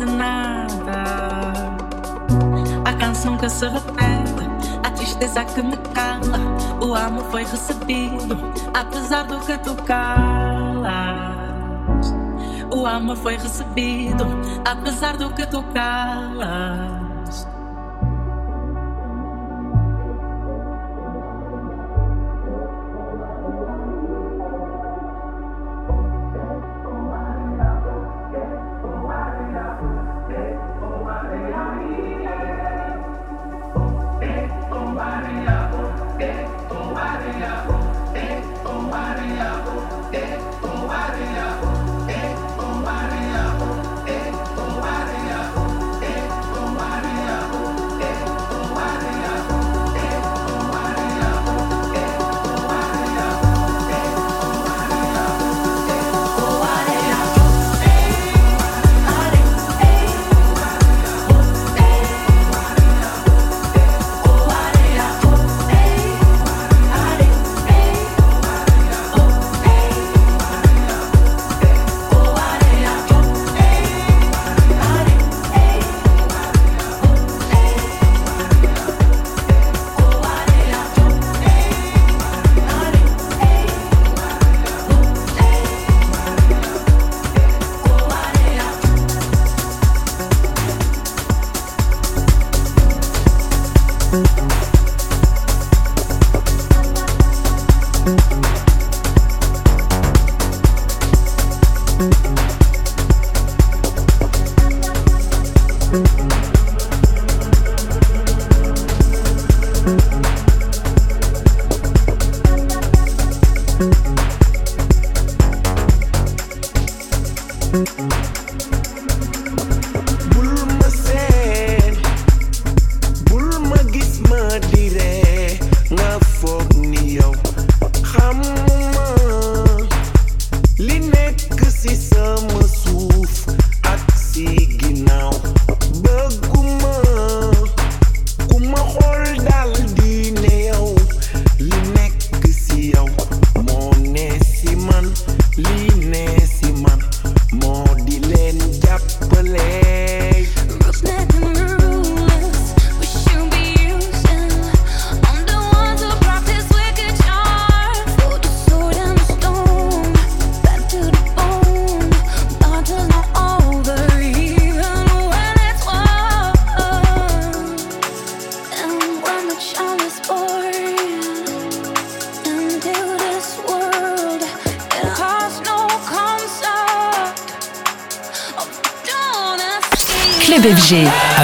De nada. A canção que se repete, a tristeza que me cala. O amor foi recebido, apesar do que tu calas. O amor foi recebido, apesar do que tu calas.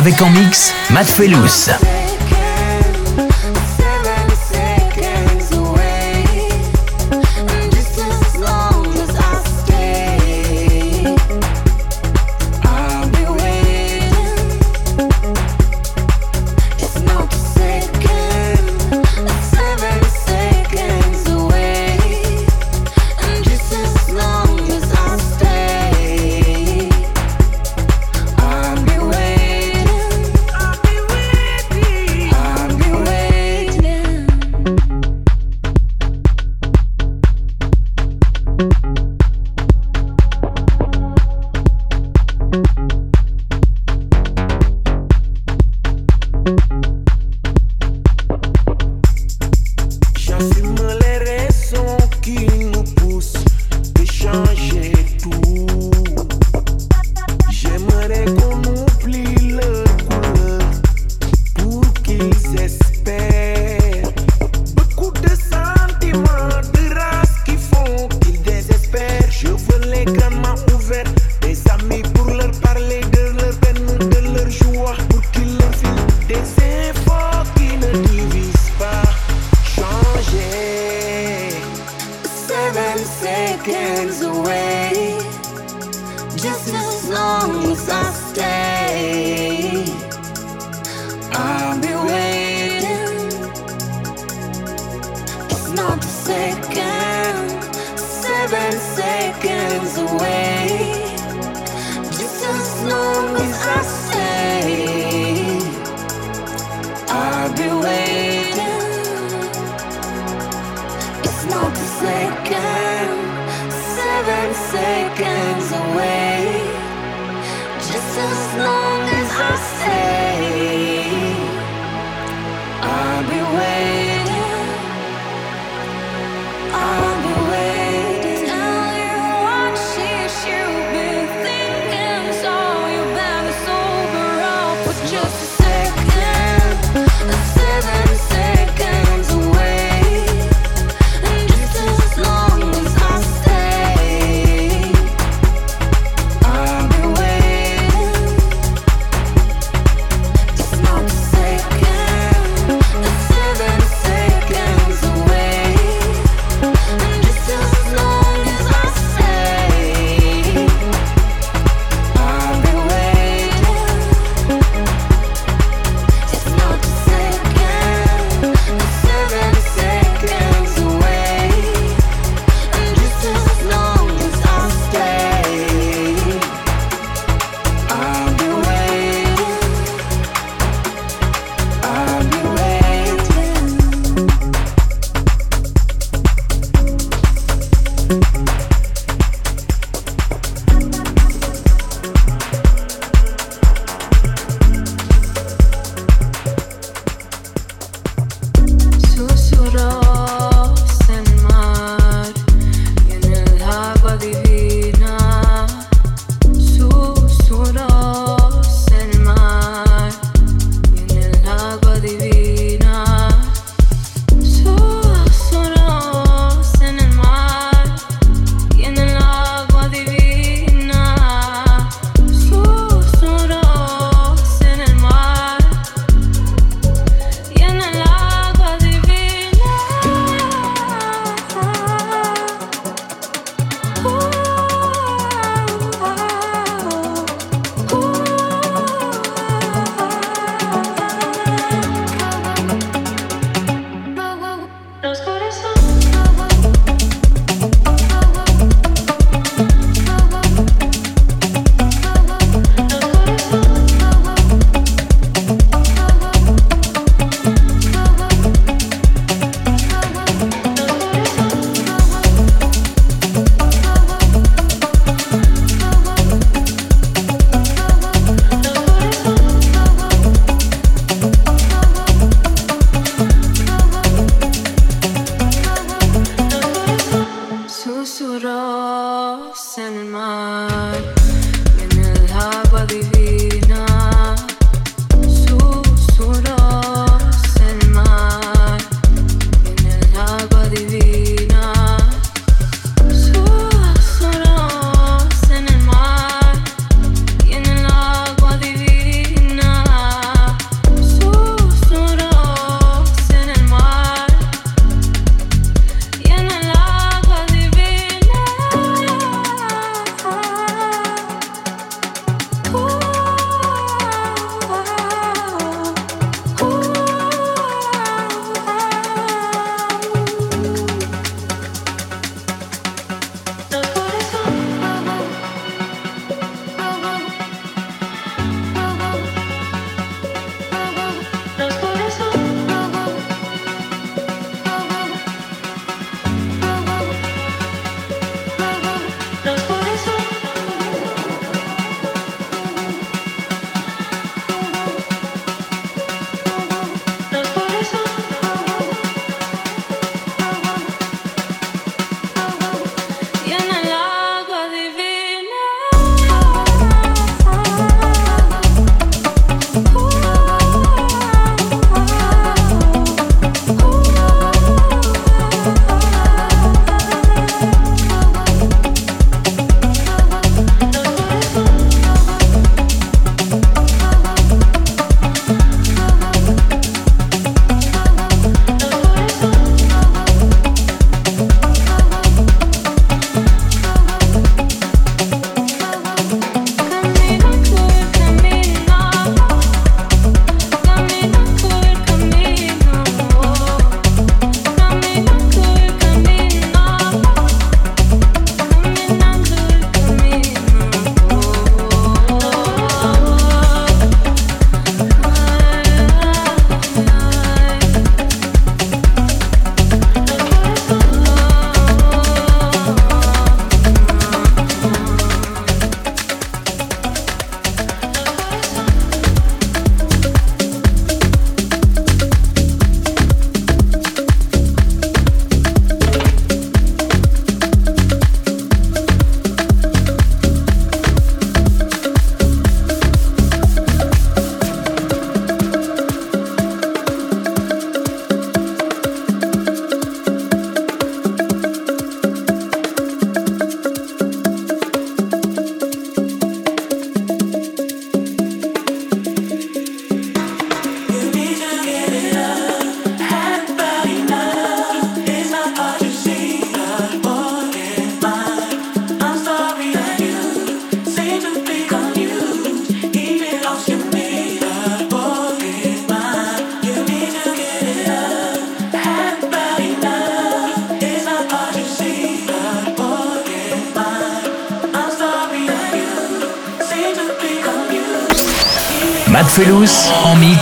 Avec en mix, Matt Felous.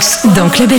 Mix dans Club.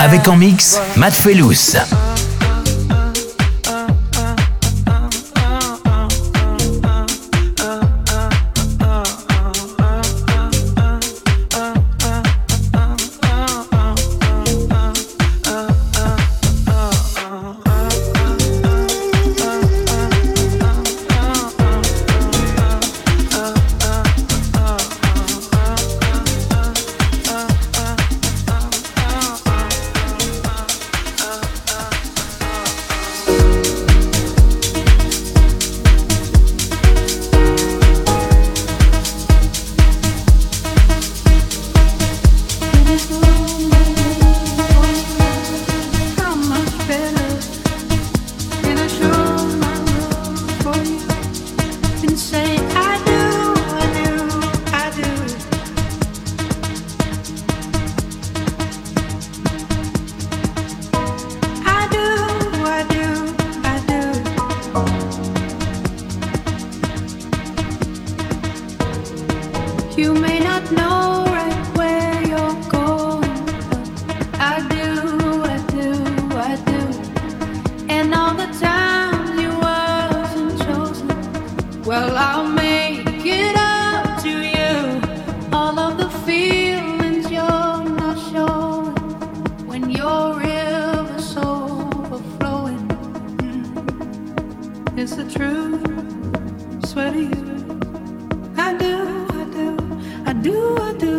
Avec en mix, Matt Felous. It's the truth. Swear to you, I do, I do, I do, I do.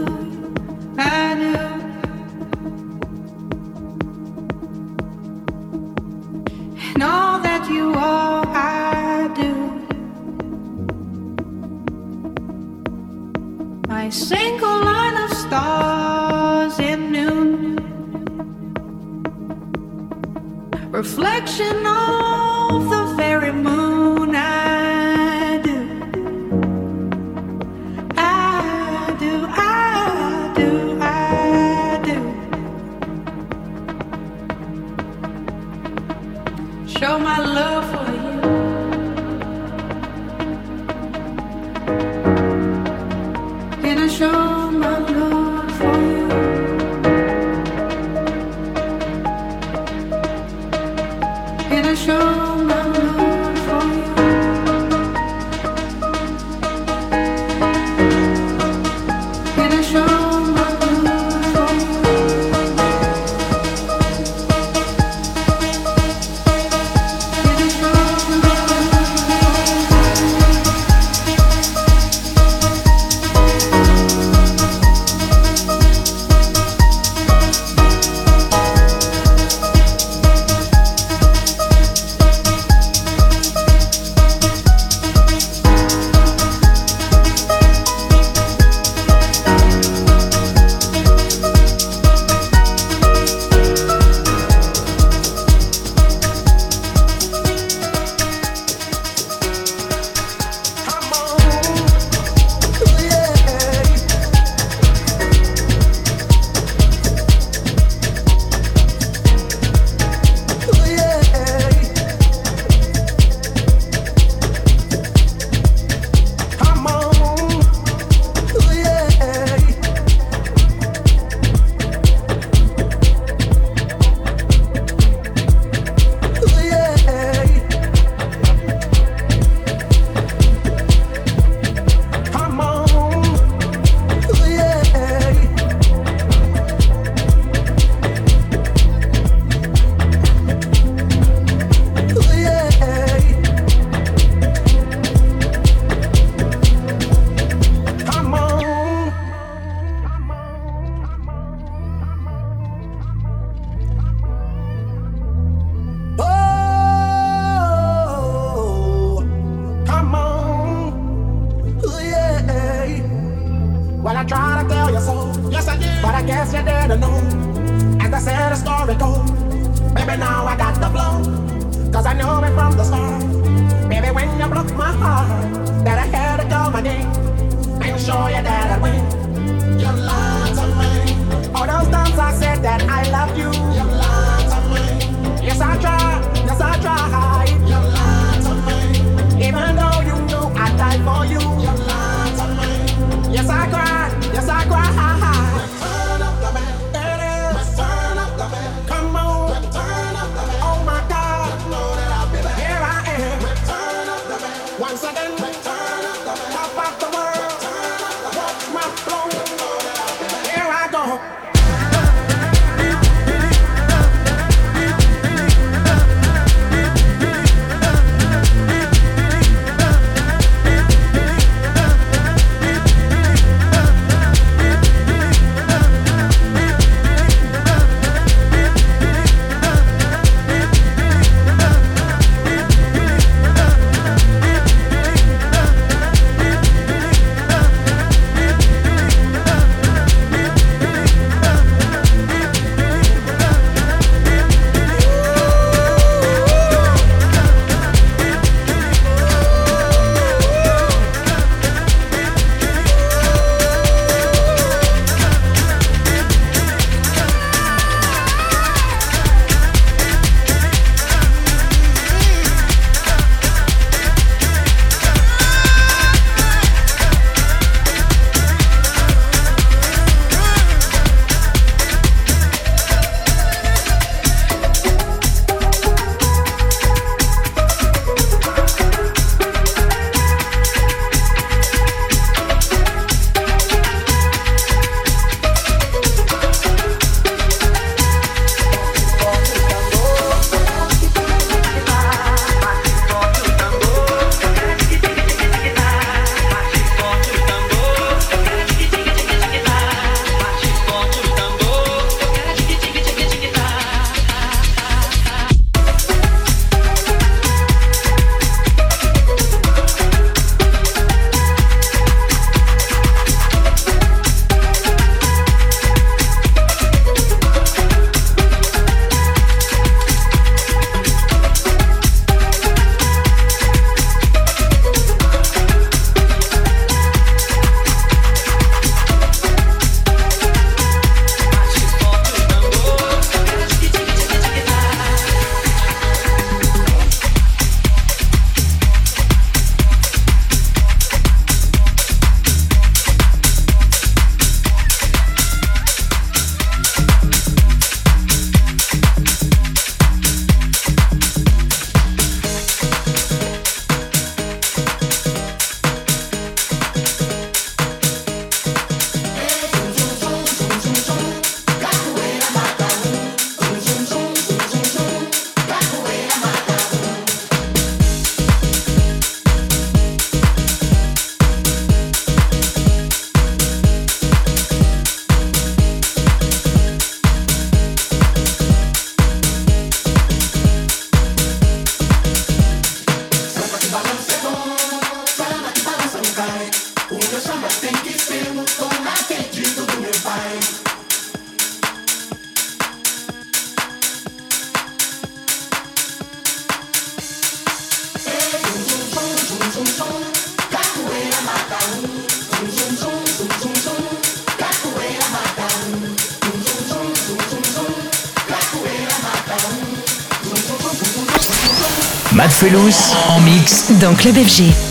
Dans Club FG.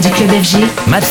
Du club FG. Matt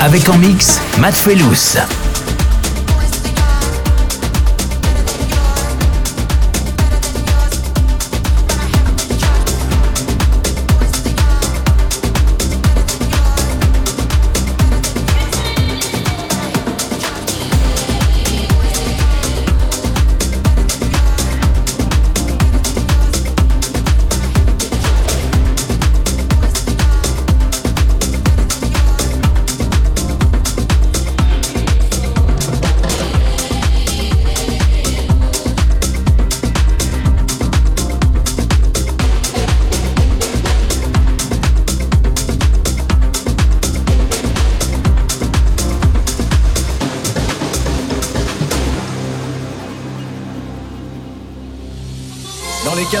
Avec en mix, Matt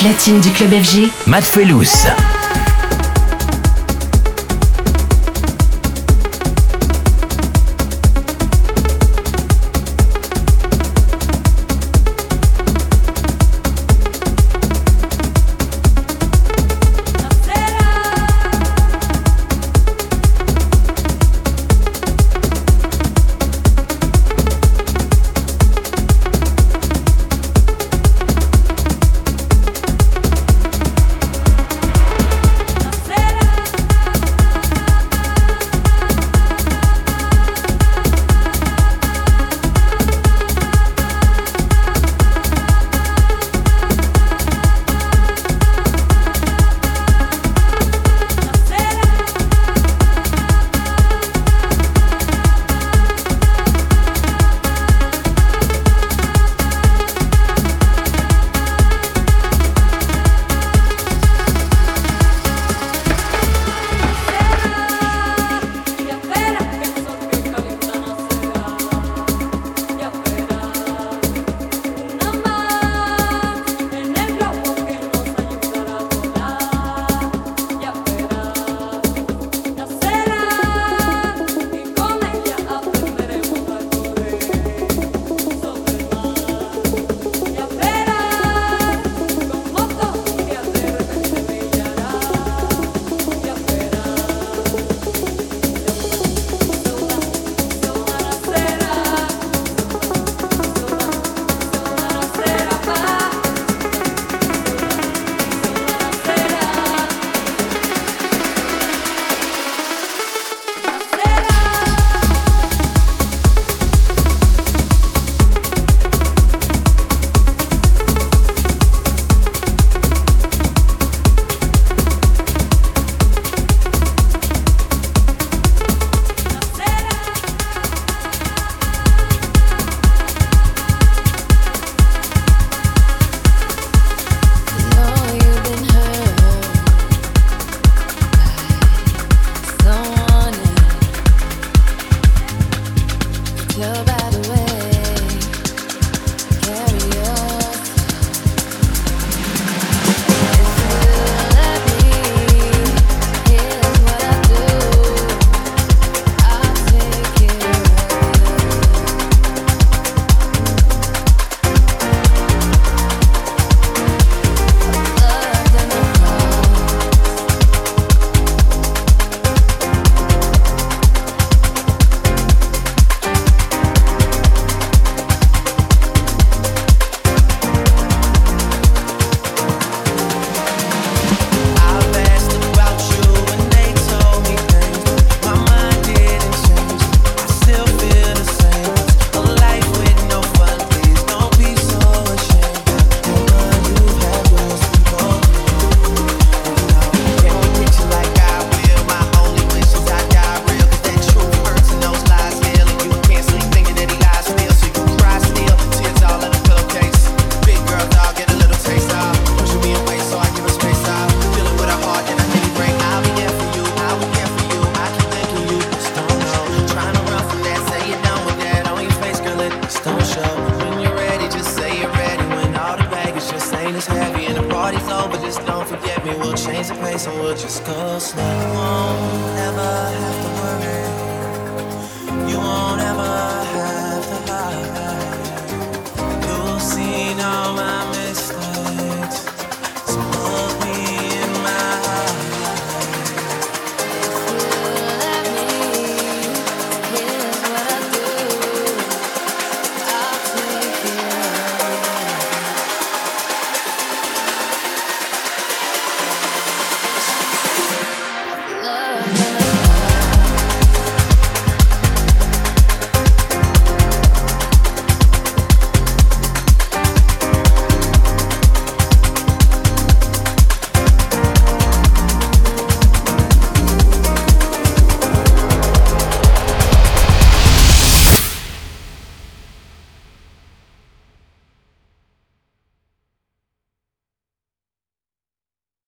platine du club FG. Matt Felous.